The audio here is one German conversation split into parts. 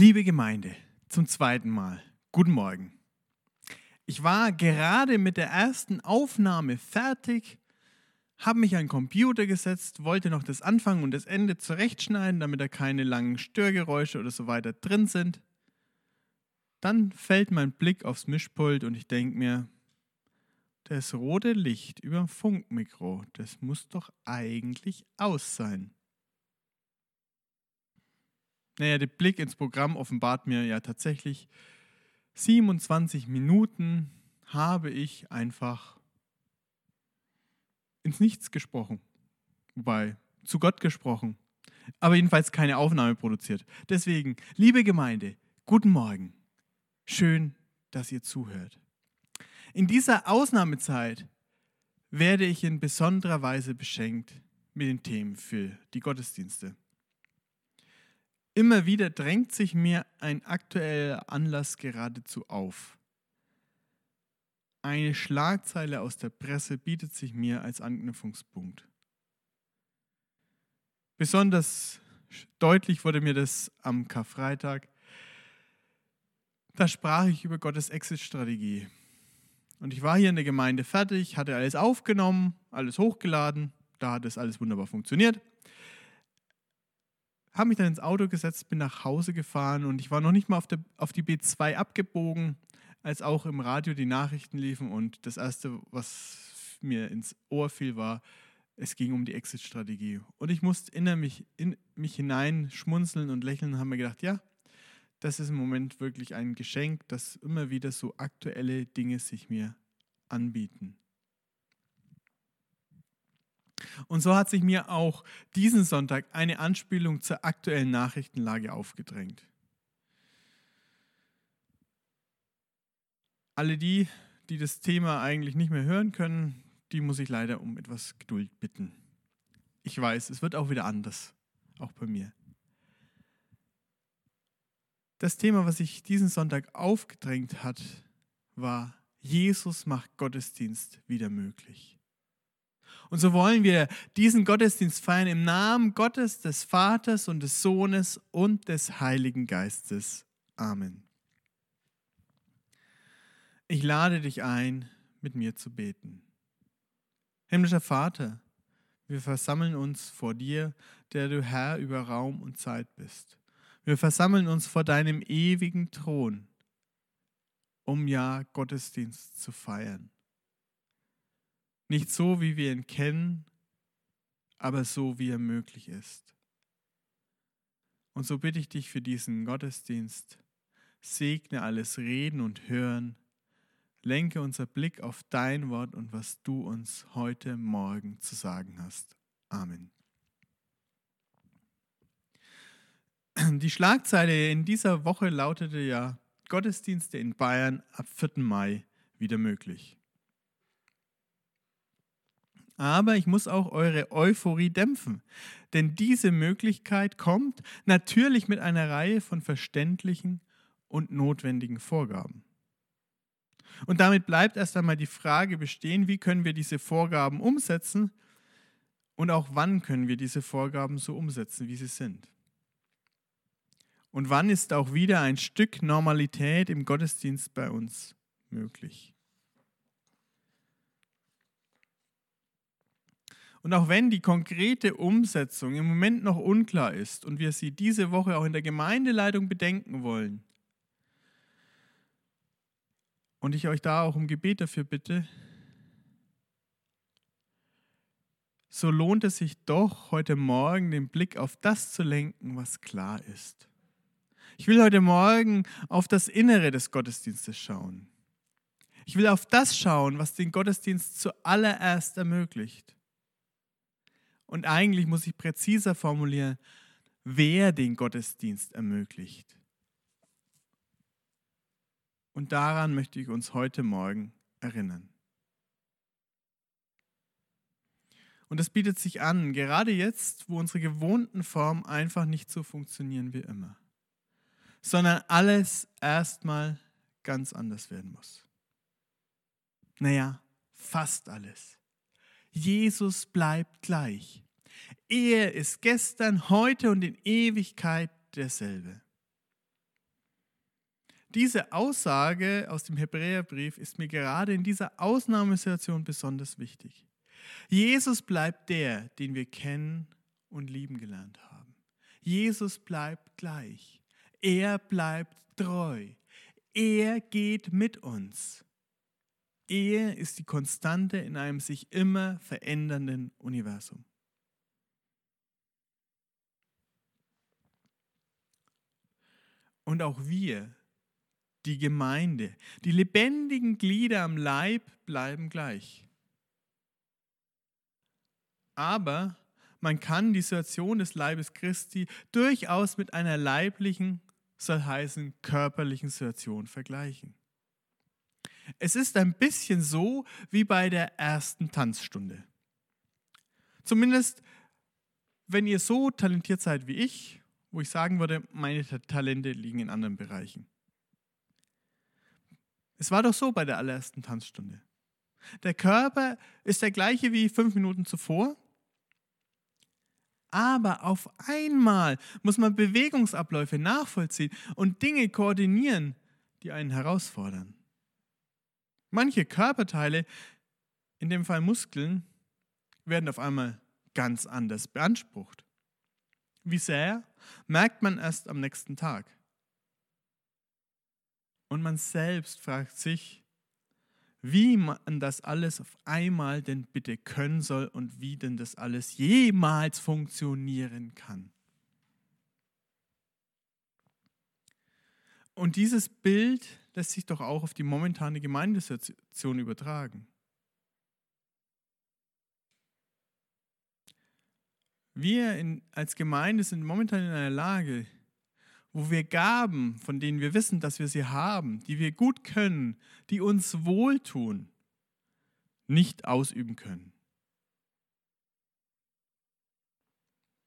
Liebe Gemeinde, zum zweiten Mal, guten Morgen. Ich war gerade mit der ersten Aufnahme fertig, habe mich an den Computer gesetzt, wollte noch das Anfang und das Ende zurechtschneiden, damit da keine langen Störgeräusche oder so weiter drin sind. Dann fällt mein Blick aufs Mischpult und ich denke mir, das rote Licht über dem Funkmikro, das muss doch eigentlich aus sein. Naja, der Blick ins Programm offenbart mir ja tatsächlich, 27 Minuten habe ich einfach ins Nichts gesprochen. Wobei, zu Gott gesprochen. Aber jedenfalls keine Aufnahme produziert. Deswegen, liebe Gemeinde, guten Morgen. Schön, dass ihr zuhört. In dieser Ausnahmezeit werde ich in besonderer Weise beschenkt mit den Themen für die Gottesdienste. Immer wieder drängt sich mir ein aktueller Anlass geradezu auf. Eine Schlagzeile aus der Presse bietet sich mir als Anknüpfungspunkt. Besonders deutlich wurde mir das am Karfreitag. Da sprach ich über Gottes Exit-Strategie. Und ich war hier in der Gemeinde fertig, hatte alles aufgenommen, alles hochgeladen. Da hat es alles wunderbar funktioniert habe mich dann ins Auto gesetzt, bin nach Hause gefahren und ich war noch nicht mal auf, der, auf die B2 abgebogen, als auch im Radio die Nachrichten liefen und das Erste, was mir ins Ohr fiel, war, es ging um die Exit-Strategie. Und ich musste in mich, in mich hinein schmunzeln und lächeln und habe mir gedacht, ja, das ist im Moment wirklich ein Geschenk, dass immer wieder so aktuelle Dinge sich mir anbieten. Und so hat sich mir auch diesen Sonntag eine Anspielung zur aktuellen Nachrichtenlage aufgedrängt. Alle die, die das Thema eigentlich nicht mehr hören können, die muss ich leider um etwas Geduld bitten. Ich weiß, es wird auch wieder anders, auch bei mir. Das Thema, was sich diesen Sonntag aufgedrängt hat, war, Jesus macht Gottesdienst wieder möglich. Und so wollen wir diesen Gottesdienst feiern im Namen Gottes, des Vaters und des Sohnes und des Heiligen Geistes. Amen. Ich lade dich ein, mit mir zu beten. Himmlischer Vater, wir versammeln uns vor dir, der du Herr über Raum und Zeit bist. Wir versammeln uns vor deinem ewigen Thron, um ja Gottesdienst zu feiern. Nicht so, wie wir ihn kennen, aber so, wie er möglich ist. Und so bitte ich dich für diesen Gottesdienst, segne alles Reden und Hören, lenke unser Blick auf dein Wort und was du uns heute Morgen zu sagen hast. Amen. Die Schlagzeile in dieser Woche lautete ja, Gottesdienste in Bayern ab 4. Mai wieder möglich. Aber ich muss auch eure Euphorie dämpfen. Denn diese Möglichkeit kommt natürlich mit einer Reihe von verständlichen und notwendigen Vorgaben. Und damit bleibt erst einmal die Frage bestehen, wie können wir diese Vorgaben umsetzen und auch wann können wir diese Vorgaben so umsetzen, wie sie sind. Und wann ist auch wieder ein Stück Normalität im Gottesdienst bei uns möglich. Und auch wenn die konkrete Umsetzung im Moment noch unklar ist und wir sie diese Woche auch in der Gemeindeleitung bedenken wollen, und ich euch da auch um Gebet dafür bitte, so lohnt es sich doch heute Morgen den Blick auf das zu lenken, was klar ist. Ich will heute Morgen auf das Innere des Gottesdienstes schauen. Ich will auf das schauen, was den Gottesdienst zuallererst ermöglicht. Und eigentlich muss ich präziser formulieren, wer den Gottesdienst ermöglicht. Und daran möchte ich uns heute Morgen erinnern. Und das bietet sich an, gerade jetzt, wo unsere gewohnten Formen einfach nicht so funktionieren wie immer, sondern alles erstmal ganz anders werden muss. Naja, fast alles. Jesus bleibt gleich. Er ist gestern, heute und in Ewigkeit derselbe. Diese Aussage aus dem Hebräerbrief ist mir gerade in dieser Ausnahmesituation besonders wichtig. Jesus bleibt der, den wir kennen und lieben gelernt haben. Jesus bleibt gleich. Er bleibt treu. Er geht mit uns. Er ist die Konstante in einem sich immer verändernden Universum. Und auch wir, die Gemeinde, die lebendigen Glieder am Leib bleiben gleich. Aber man kann die Situation des Leibes Christi durchaus mit einer leiblichen, soll heißen körperlichen Situation vergleichen. Es ist ein bisschen so wie bei der ersten Tanzstunde. Zumindest, wenn ihr so talentiert seid wie ich, wo ich sagen würde, meine Talente liegen in anderen Bereichen. Es war doch so bei der allerersten Tanzstunde. Der Körper ist der gleiche wie fünf Minuten zuvor, aber auf einmal muss man Bewegungsabläufe nachvollziehen und Dinge koordinieren, die einen herausfordern. Manche Körperteile, in dem Fall Muskeln, werden auf einmal ganz anders beansprucht. Wie sehr, merkt man erst am nächsten Tag. Und man selbst fragt sich, wie man das alles auf einmal denn bitte können soll und wie denn das alles jemals funktionieren kann. Und dieses Bild lässt sich doch auch auf die momentane Gemeindesituation übertragen. Wir in, als Gemeinde sind momentan in einer Lage, wo wir Gaben, von denen wir wissen, dass wir sie haben, die wir gut können, die uns wohltun, nicht ausüben können.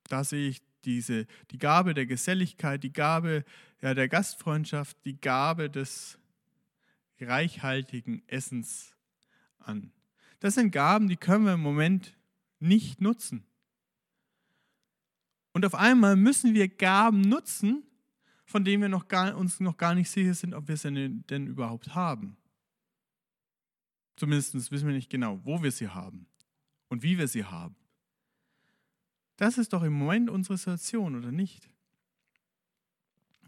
Da sehe ich diese, die Gabe der Geselligkeit, die Gabe ja, der Gastfreundschaft, die Gabe des reichhaltigen Essens an. Das sind Gaben, die können wir im Moment nicht nutzen. Und auf einmal müssen wir Gaben nutzen, von denen wir noch gar, uns noch gar nicht sicher sind, ob wir sie denn überhaupt haben. Zumindest wissen wir nicht genau, wo wir sie haben und wie wir sie haben. Das ist doch im Moment unsere Situation, oder nicht?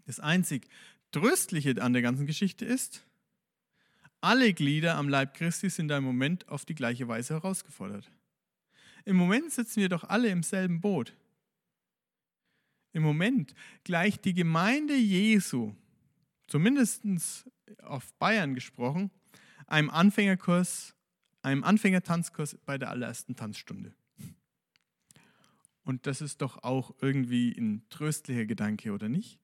Das einzig Tröstliche an der ganzen Geschichte ist, alle Glieder am Leib Christi sind da im Moment auf die gleiche Weise herausgefordert. Im Moment sitzen wir doch alle im selben Boot. Im Moment gleicht die Gemeinde Jesu, zumindest auf Bayern gesprochen, einem Anfängerkurs, einem Anfängertanzkurs bei der allerersten Tanzstunde. Und das ist doch auch irgendwie ein tröstlicher Gedanke, oder nicht?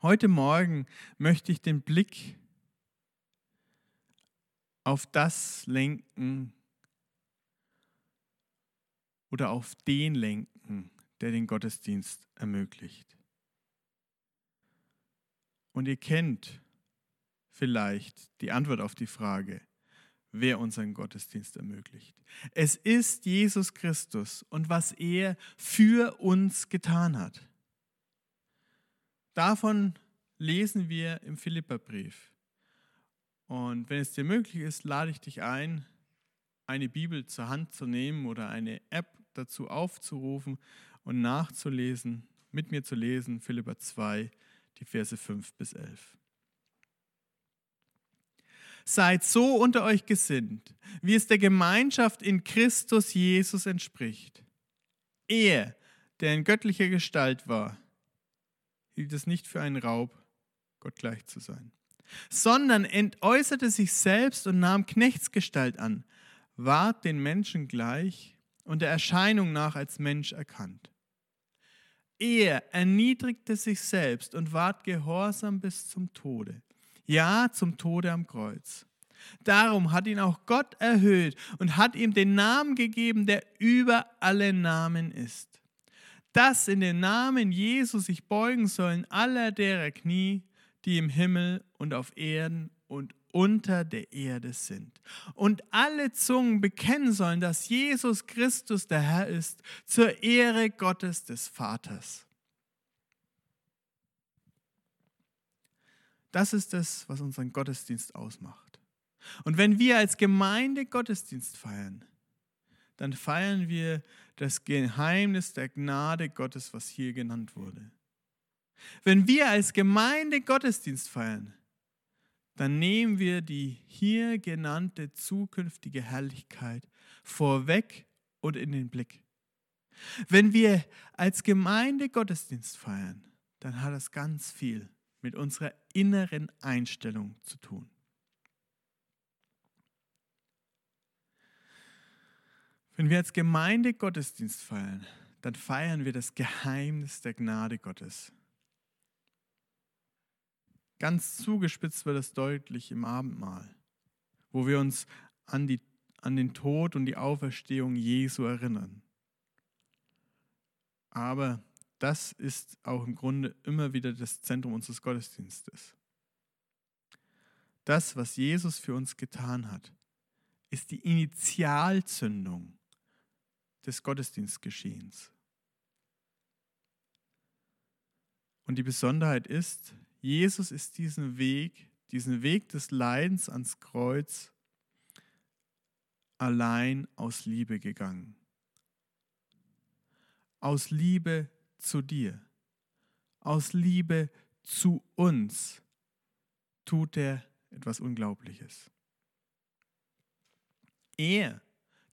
Heute Morgen möchte ich den Blick auf das lenken, oder auf den lenken, der den Gottesdienst ermöglicht. Und ihr kennt vielleicht die Antwort auf die Frage, wer unseren Gottesdienst ermöglicht. Es ist Jesus Christus und was er für uns getan hat. Davon lesen wir im Philipperbrief. Und wenn es dir möglich ist, lade ich dich ein, eine Bibel zur Hand zu nehmen oder eine App dazu aufzurufen und nachzulesen, mit mir zu lesen, Philippa 2, die Verse 5 bis 11. Seid so unter euch gesinnt, wie es der Gemeinschaft in Christus Jesus entspricht. Er, der in göttlicher Gestalt war, hielt es nicht für einen Raub, Gott gleich zu sein, sondern entäußerte sich selbst und nahm Knechtsgestalt an, ward den Menschen gleich und der Erscheinung nach als Mensch erkannt. Er erniedrigte sich selbst und ward gehorsam bis zum Tode. Ja, zum Tode am Kreuz. Darum hat ihn auch Gott erhöht und hat ihm den Namen gegeben, der über alle Namen ist dass in den Namen Jesus sich beugen sollen aller derer Knie, die im Himmel und auf Erden und unter der Erde sind. Und alle Zungen bekennen sollen, dass Jesus Christus der Herr ist, zur Ehre Gottes des Vaters. Das ist es, was unseren Gottesdienst ausmacht. Und wenn wir als Gemeinde Gottesdienst feiern, dann feiern wir das Geheimnis der Gnade Gottes, was hier genannt wurde. Wenn wir als Gemeinde Gottesdienst feiern, dann nehmen wir die hier genannte zukünftige Herrlichkeit vorweg und in den Blick. Wenn wir als Gemeinde Gottesdienst feiern, dann hat das ganz viel mit unserer inneren Einstellung zu tun. Wenn wir als Gemeinde Gottesdienst feiern, dann feiern wir das Geheimnis der Gnade Gottes. Ganz zugespitzt wird es deutlich im Abendmahl, wo wir uns an, die, an den Tod und die Auferstehung Jesu erinnern. Aber das ist auch im Grunde immer wieder das Zentrum unseres Gottesdienstes. Das, was Jesus für uns getan hat, ist die Initialzündung des Gottesdienstgeschehens. Und die Besonderheit ist, Jesus ist diesen Weg, diesen Weg des Leidens ans Kreuz allein aus Liebe gegangen. Aus Liebe zu dir, aus Liebe zu uns tut er etwas Unglaubliches. Er,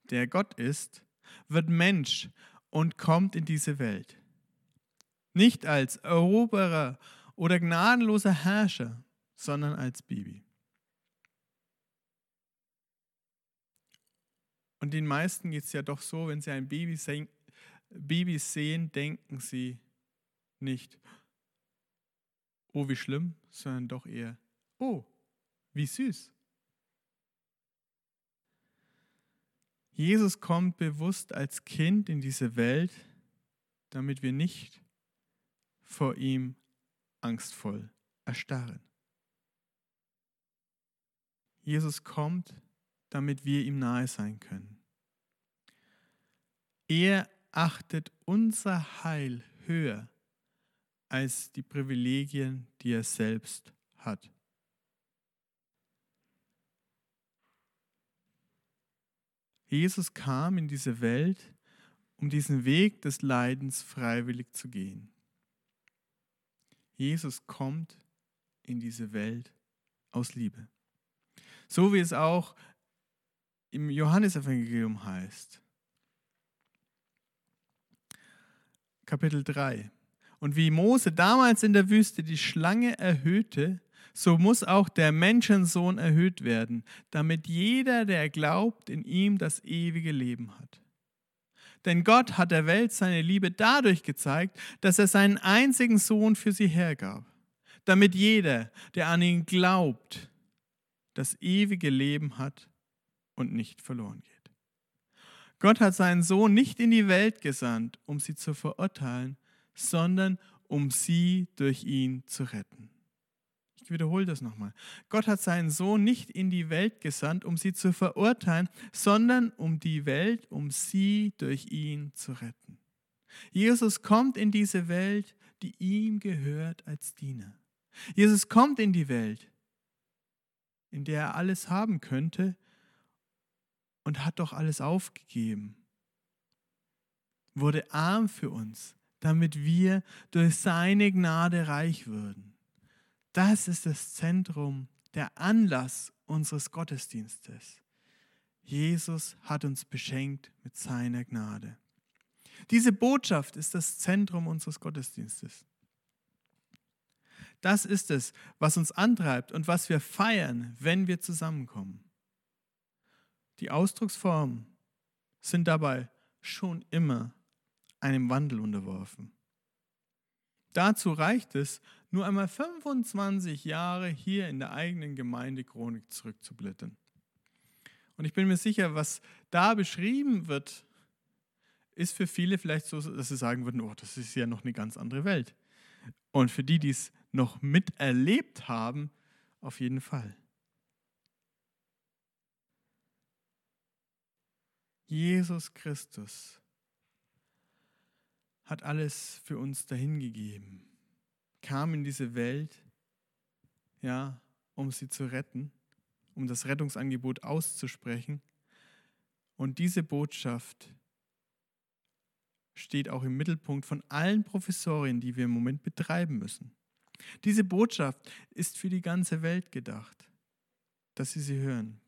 der Gott ist, wird Mensch und kommt in diese Welt. Nicht als Eroberer oder gnadenloser Herrscher, sondern als Baby. Und den meisten geht es ja doch so, wenn sie ein Baby sehen, Babys sehen, denken sie nicht, oh wie schlimm, sondern doch eher, oh, wie süß. Jesus kommt bewusst als Kind in diese Welt, damit wir nicht vor ihm angstvoll erstarren. Jesus kommt, damit wir ihm nahe sein können. Er achtet unser Heil höher als die Privilegien, die er selbst hat. Jesus kam in diese Welt, um diesen Weg des Leidens freiwillig zu gehen. Jesus kommt in diese Welt aus Liebe. So wie es auch im Johannesevangelium heißt. Kapitel 3. Und wie Mose damals in der Wüste die Schlange erhöhte, so muss auch der Menschensohn erhöht werden, damit jeder, der glaubt, in ihm das ewige Leben hat. Denn Gott hat der Welt seine Liebe dadurch gezeigt, dass er seinen einzigen Sohn für sie hergab, damit jeder, der an ihn glaubt, das ewige Leben hat und nicht verloren geht. Gott hat seinen Sohn nicht in die Welt gesandt, um sie zu verurteilen, sondern um sie durch ihn zu retten. Ich wiederhole das nochmal. Gott hat seinen Sohn nicht in die Welt gesandt, um sie zu verurteilen, sondern um die Welt, um sie durch ihn zu retten. Jesus kommt in diese Welt, die ihm gehört als Diener. Jesus kommt in die Welt, in der er alles haben könnte und hat doch alles aufgegeben. Wurde arm für uns, damit wir durch seine Gnade reich würden. Das ist das Zentrum, der Anlass unseres Gottesdienstes. Jesus hat uns beschenkt mit seiner Gnade. Diese Botschaft ist das Zentrum unseres Gottesdienstes. Das ist es, was uns antreibt und was wir feiern, wenn wir zusammenkommen. Die Ausdrucksformen sind dabei schon immer einem Wandel unterworfen. Dazu reicht es, nur einmal 25 Jahre hier in der eigenen Gemeindechronik zurückzublättern. Und ich bin mir sicher, was da beschrieben wird, ist für viele vielleicht so, dass sie sagen würden, oh, das ist ja noch eine ganz andere Welt. Und für die, die es noch miterlebt haben, auf jeden Fall. Jesus Christus hat alles für uns dahingegeben, kam in diese Welt, ja, um sie zu retten, um das Rettungsangebot auszusprechen. Und diese Botschaft steht auch im Mittelpunkt von allen Professorien, die wir im Moment betreiben müssen. Diese Botschaft ist für die ganze Welt gedacht, dass sie sie hören.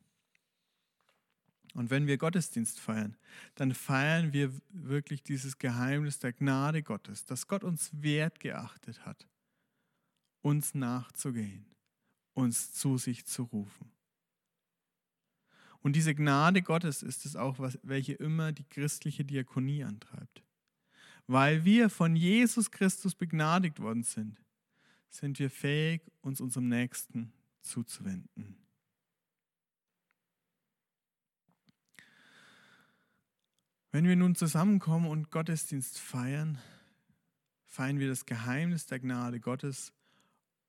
Und wenn wir Gottesdienst feiern, dann feiern wir wirklich dieses Geheimnis der Gnade Gottes, dass Gott uns wert geachtet hat, uns nachzugehen, uns zu sich zu rufen. Und diese Gnade Gottes ist es auch, welche immer die christliche Diakonie antreibt. Weil wir von Jesus Christus begnadigt worden sind, sind wir fähig, uns unserem Nächsten zuzuwenden. Wenn wir nun zusammenkommen und Gottesdienst feiern, feiern wir das Geheimnis der Gnade Gottes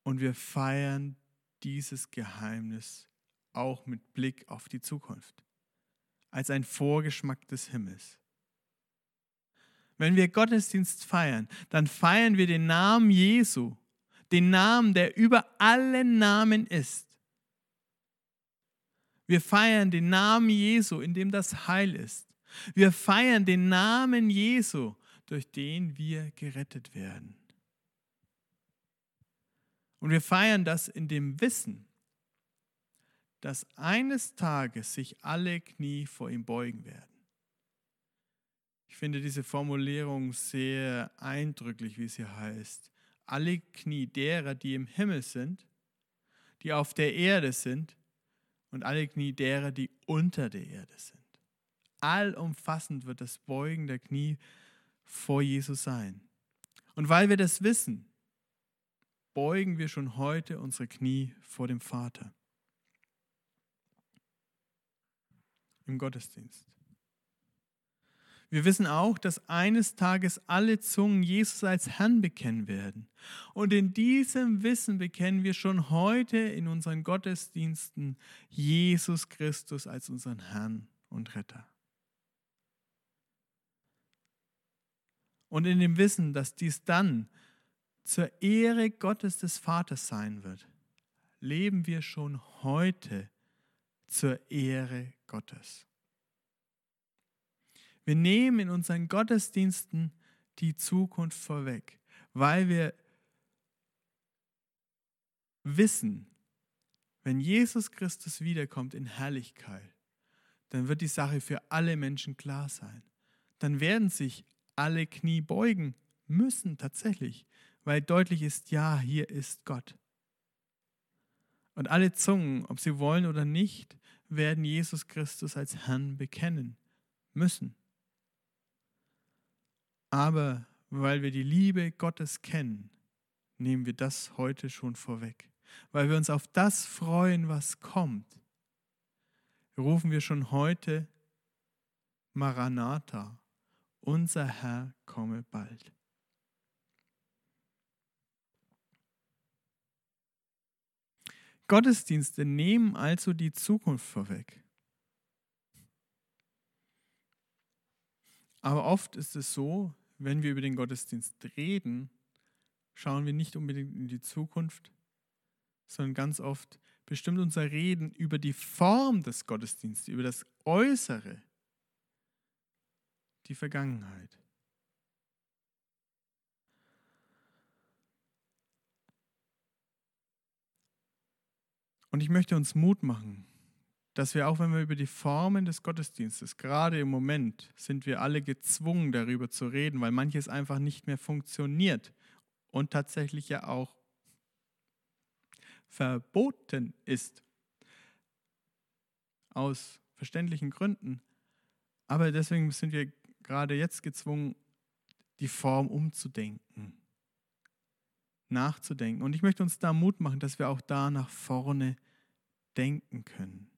und wir feiern dieses Geheimnis auch mit Blick auf die Zukunft, als ein Vorgeschmack des Himmels. Wenn wir Gottesdienst feiern, dann feiern wir den Namen Jesu, den Namen, der über alle Namen ist. Wir feiern den Namen Jesu, in dem das Heil ist. Wir feiern den Namen Jesu, durch den wir gerettet werden. Und wir feiern das in dem Wissen, dass eines Tages sich alle Knie vor ihm beugen werden. Ich finde diese Formulierung sehr eindrücklich, wie es hier heißt. Alle Knie derer, die im Himmel sind, die auf der Erde sind und alle Knie derer, die unter der Erde sind. Allumfassend wird das Beugen der Knie vor Jesus sein. Und weil wir das wissen, beugen wir schon heute unsere Knie vor dem Vater im Gottesdienst. Wir wissen auch, dass eines Tages alle Zungen Jesus als Herrn bekennen werden. Und in diesem Wissen bekennen wir schon heute in unseren Gottesdiensten Jesus Christus als unseren Herrn und Retter. Und in dem Wissen, dass dies dann zur Ehre Gottes des Vaters sein wird, leben wir schon heute zur Ehre Gottes. Wir nehmen in unseren Gottesdiensten die Zukunft vorweg, weil wir wissen, wenn Jesus Christus wiederkommt in Herrlichkeit, dann wird die Sache für alle Menschen klar sein. Dann werden sich alle Knie beugen müssen tatsächlich, weil deutlich ist, ja, hier ist Gott. Und alle Zungen, ob sie wollen oder nicht, werden Jesus Christus als Herrn bekennen müssen. Aber weil wir die Liebe Gottes kennen, nehmen wir das heute schon vorweg. Weil wir uns auf das freuen, was kommt, rufen wir schon heute Maranatha, unser Herr komme bald. Gottesdienste nehmen also die Zukunft vorweg. Aber oft ist es so, wenn wir über den Gottesdienst reden, schauen wir nicht unbedingt in die Zukunft, sondern ganz oft bestimmt unser Reden über die Form des Gottesdienstes, über das Äußere, die Vergangenheit. Und ich möchte uns Mut machen, dass wir auch wenn wir über die Formen des Gottesdienstes, gerade im Moment sind wir alle gezwungen darüber zu reden, weil manches einfach nicht mehr funktioniert und tatsächlich ja auch verboten ist. Aus verständlichen Gründen. Aber deswegen sind wir gerade jetzt gezwungen, die Form umzudenken, nachzudenken. Und ich möchte uns da Mut machen, dass wir auch da nach vorne denken können.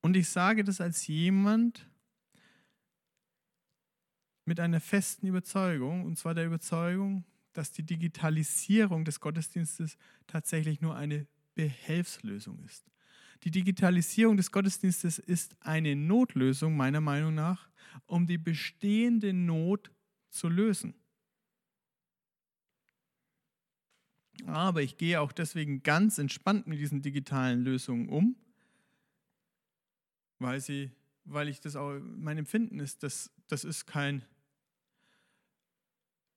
Und ich sage das als jemand mit einer festen Überzeugung, und zwar der Überzeugung, dass die Digitalisierung des Gottesdienstes tatsächlich nur eine Behelfslösung ist. Die Digitalisierung des Gottesdienstes ist eine Notlösung meiner Meinung nach, um die bestehende Not zu lösen. Aber ich gehe auch deswegen ganz entspannt mit diesen digitalen Lösungen um, weil sie, weil ich das auch, mein Empfinden ist, dass das ist kein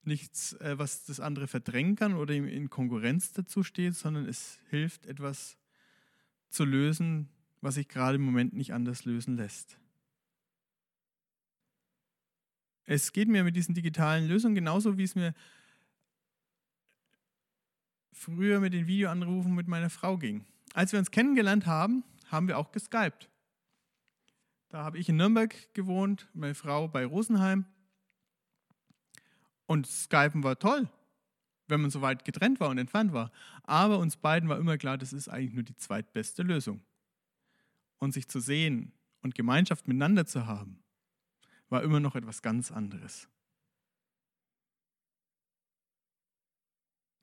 nichts, äh, was das andere verdrängen kann oder ihm in Konkurrenz dazu steht, sondern es hilft etwas zu lösen, was sich gerade im Moment nicht anders lösen lässt. Es geht mir mit diesen digitalen Lösungen genauso, wie es mir früher mit den Videoanrufen mit meiner Frau ging. Als wir uns kennengelernt haben, haben wir auch geskypt. Da habe ich in Nürnberg gewohnt, meine Frau bei Rosenheim. Und Skypen war toll, wenn man so weit getrennt war und entfernt war. Aber uns beiden war immer klar, das ist eigentlich nur die zweitbeste Lösung. Und sich zu sehen und Gemeinschaft miteinander zu haben, war immer noch etwas ganz anderes.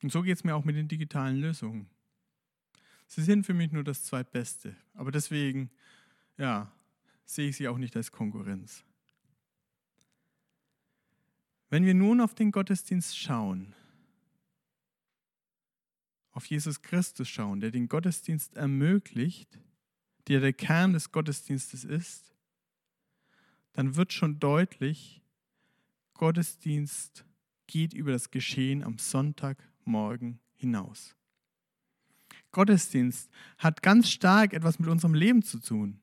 Und so geht es mir auch mit den digitalen Lösungen. Sie sind für mich nur das Zweitbeste. Aber deswegen, ja, sehe ich sie auch nicht als Konkurrenz. Wenn wir nun auf den Gottesdienst schauen, auf Jesus Christus schauen, der den Gottesdienst ermöglicht, der der Kern des Gottesdienstes ist, dann wird schon deutlich, Gottesdienst geht über das Geschehen am Sonntagmorgen hinaus. Gottesdienst hat ganz stark etwas mit unserem Leben zu tun.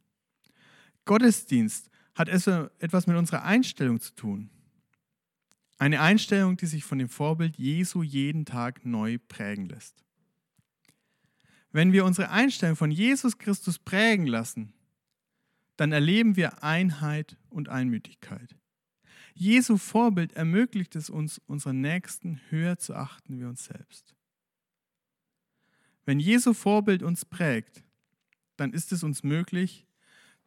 Gottesdienst hat etwas mit unserer Einstellung zu tun. Eine Einstellung, die sich von dem Vorbild Jesu jeden Tag neu prägen lässt. Wenn wir unsere Einstellung von Jesus Christus prägen lassen, dann erleben wir Einheit und Einmütigkeit. Jesu Vorbild ermöglicht es uns, unseren Nächsten höher zu achten wie uns selbst. Wenn Jesu Vorbild uns prägt, dann ist es uns möglich,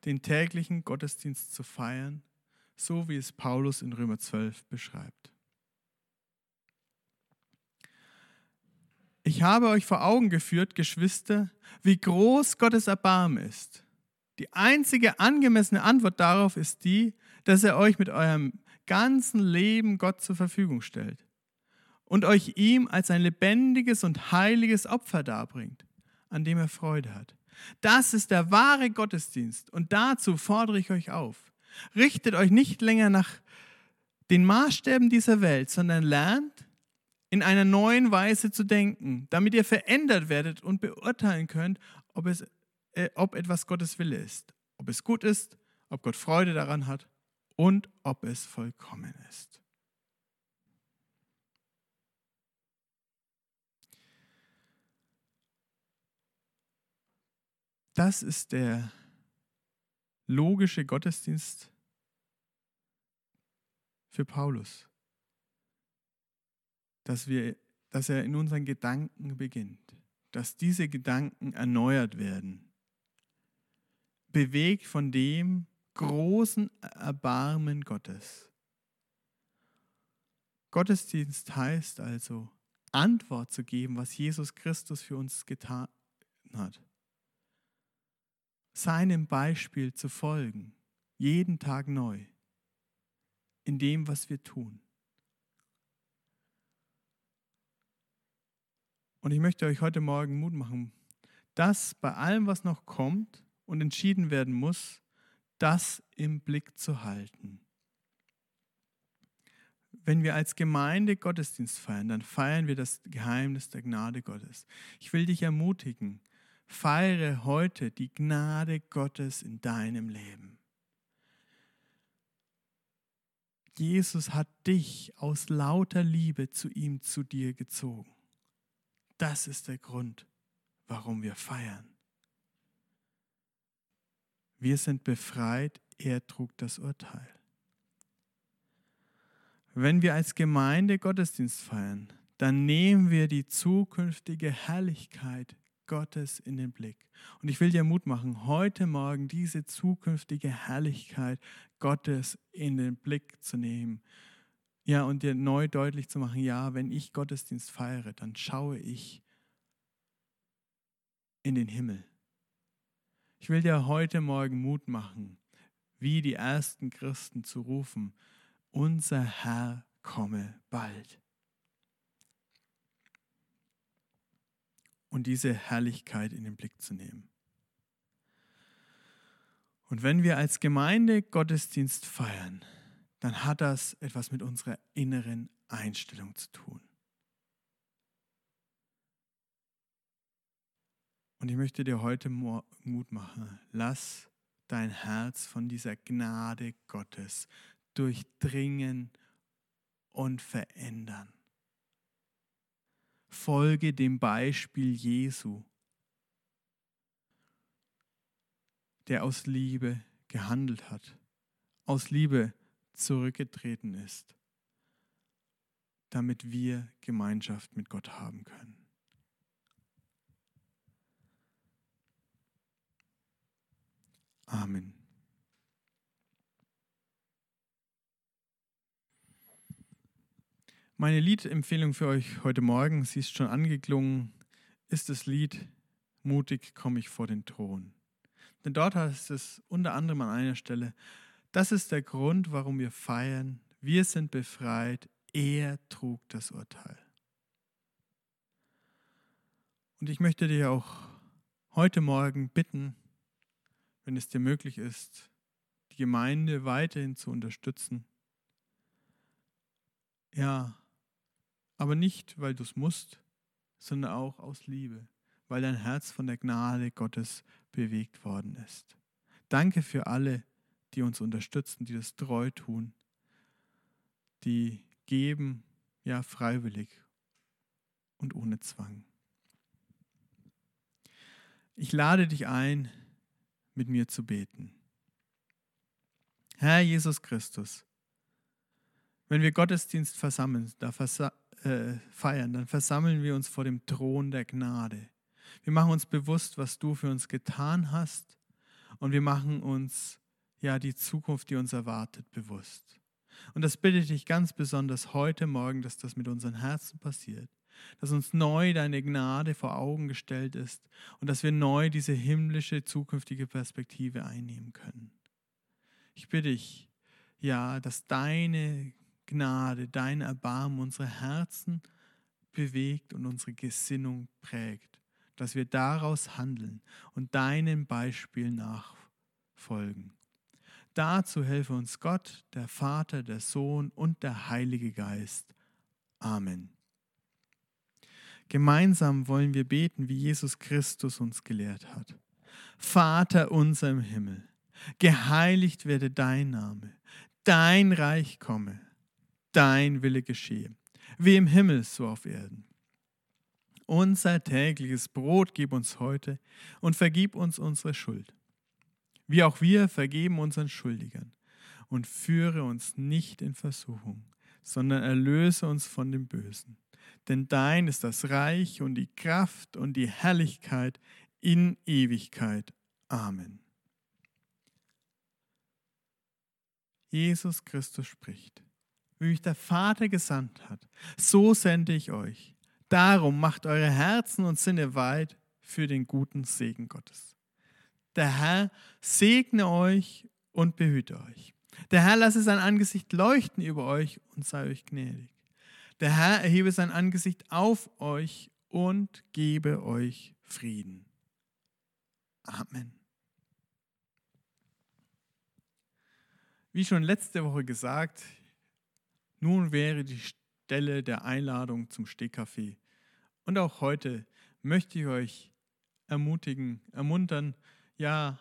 den täglichen Gottesdienst zu feiern, so wie es Paulus in Römer 12 beschreibt. Ich habe euch vor Augen geführt, Geschwister, wie groß Gottes Erbarmen ist. Die einzige angemessene Antwort darauf ist die, dass er euch mit eurem ganzen Leben Gott zur Verfügung stellt und euch ihm als ein lebendiges und heiliges Opfer darbringt, an dem er Freude hat. Das ist der wahre Gottesdienst und dazu fordere ich euch auf. Richtet euch nicht länger nach den Maßstäben dieser Welt, sondern lernt in einer neuen Weise zu denken, damit ihr verändert werdet und beurteilen könnt, ob es äh, ob etwas Gottes Wille ist, ob es gut ist, ob Gott Freude daran hat und ob es vollkommen ist. Das ist der logische Gottesdienst für Paulus, dass, wir, dass er in unseren Gedanken beginnt, dass diese Gedanken erneuert werden bewegt von dem großen Erbarmen Gottes. Gottesdienst heißt also, Antwort zu geben, was Jesus Christus für uns getan hat. Seinem Beispiel zu folgen, jeden Tag neu, in dem, was wir tun. Und ich möchte euch heute Morgen Mut machen, dass bei allem, was noch kommt, und entschieden werden muss, das im Blick zu halten. Wenn wir als Gemeinde Gottesdienst feiern, dann feiern wir das Geheimnis der Gnade Gottes. Ich will dich ermutigen, feiere heute die Gnade Gottes in deinem Leben. Jesus hat dich aus lauter Liebe zu ihm, zu dir gezogen. Das ist der Grund, warum wir feiern. Wir sind befreit, er trug das Urteil. Wenn wir als Gemeinde Gottesdienst feiern, dann nehmen wir die zukünftige Herrlichkeit Gottes in den Blick. Und ich will dir Mut machen, heute Morgen diese zukünftige Herrlichkeit Gottes in den Blick zu nehmen. Ja, und dir neu deutlich zu machen, ja, wenn ich Gottesdienst feiere, dann schaue ich in den Himmel. Ich will dir heute Morgen Mut machen, wie die ersten Christen zu rufen, unser Herr komme bald. und diese Herrlichkeit in den Blick zu nehmen. Und wenn wir als Gemeinde Gottesdienst feiern, dann hat das etwas mit unserer inneren Einstellung zu tun. Und ich möchte dir heute Mut machen. Lass dein Herz von dieser Gnade Gottes durchdringen und verändern. Folge dem Beispiel Jesu, der aus Liebe gehandelt hat, aus Liebe zurückgetreten ist, damit wir Gemeinschaft mit Gott haben können. Amen. Meine Liedempfehlung für euch heute Morgen, sie ist schon angeklungen, ist das Lied Mutig komme ich vor den Thron. Denn dort heißt es unter anderem an einer Stelle, das ist der Grund, warum wir feiern, wir sind befreit, er trug das Urteil. Und ich möchte dir auch heute Morgen bitten, wenn es dir möglich ist, die Gemeinde weiterhin zu unterstützen. Ja, aber nicht, weil du es musst, sondern auch aus Liebe, weil dein Herz von der Gnade Gottes bewegt worden ist. Danke für alle, die uns unterstützen, die das treu tun, die geben, ja, freiwillig und ohne Zwang. Ich lade dich ein, mit mir zu beten. Herr Jesus Christus, wenn wir Gottesdienst versammeln, da versa äh, feiern, dann versammeln wir uns vor dem Thron der Gnade. Wir machen uns bewusst, was du für uns getan hast und wir machen uns ja die Zukunft, die uns erwartet, bewusst. Und das bitte ich dich ganz besonders heute Morgen, dass das mit unseren Herzen passiert dass uns neu deine Gnade vor Augen gestellt ist und dass wir neu diese himmlische zukünftige Perspektive einnehmen können. Ich bitte dich, ja, dass deine Gnade, dein Erbarmen unsere Herzen bewegt und unsere Gesinnung prägt, dass wir daraus handeln und deinem Beispiel nachfolgen. Dazu helfe uns Gott, der Vater, der Sohn und der Heilige Geist. Amen. Gemeinsam wollen wir beten, wie Jesus Christus uns gelehrt hat. Vater unser im Himmel, geheiligt werde dein Name, dein Reich komme, dein Wille geschehe, wie im Himmel so auf Erden. Unser tägliches Brot gib uns heute und vergib uns unsere Schuld, wie auch wir vergeben unseren Schuldigern. Und führe uns nicht in Versuchung, sondern erlöse uns von dem Bösen denn dein ist das Reich und die Kraft und die Herrlichkeit in Ewigkeit. Amen. Jesus Christus spricht, wie mich der Vater gesandt hat, so sende ich euch. Darum macht eure Herzen und Sinne weit für den guten Segen Gottes. Der Herr segne euch und behüte euch. Der Herr lasse sein Angesicht leuchten über euch und sei euch gnädig. Der Herr erhebe sein Angesicht auf euch und gebe euch Frieden. Amen. Wie schon letzte Woche gesagt, nun wäre die Stelle der Einladung zum Stehkaffee. Und auch heute möchte ich euch ermutigen, ermuntern, ja,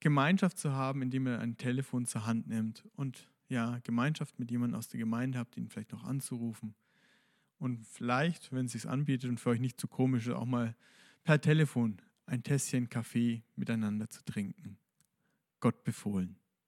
Gemeinschaft zu haben, indem ihr ein Telefon zur Hand nimmt und ja, Gemeinschaft mit jemandem aus der Gemeinde habt, ihn vielleicht noch anzurufen. Und vielleicht, wenn es sich anbietet und für euch nicht zu komisch ist, auch mal per Telefon ein Tässchen Kaffee miteinander zu trinken. Gott befohlen.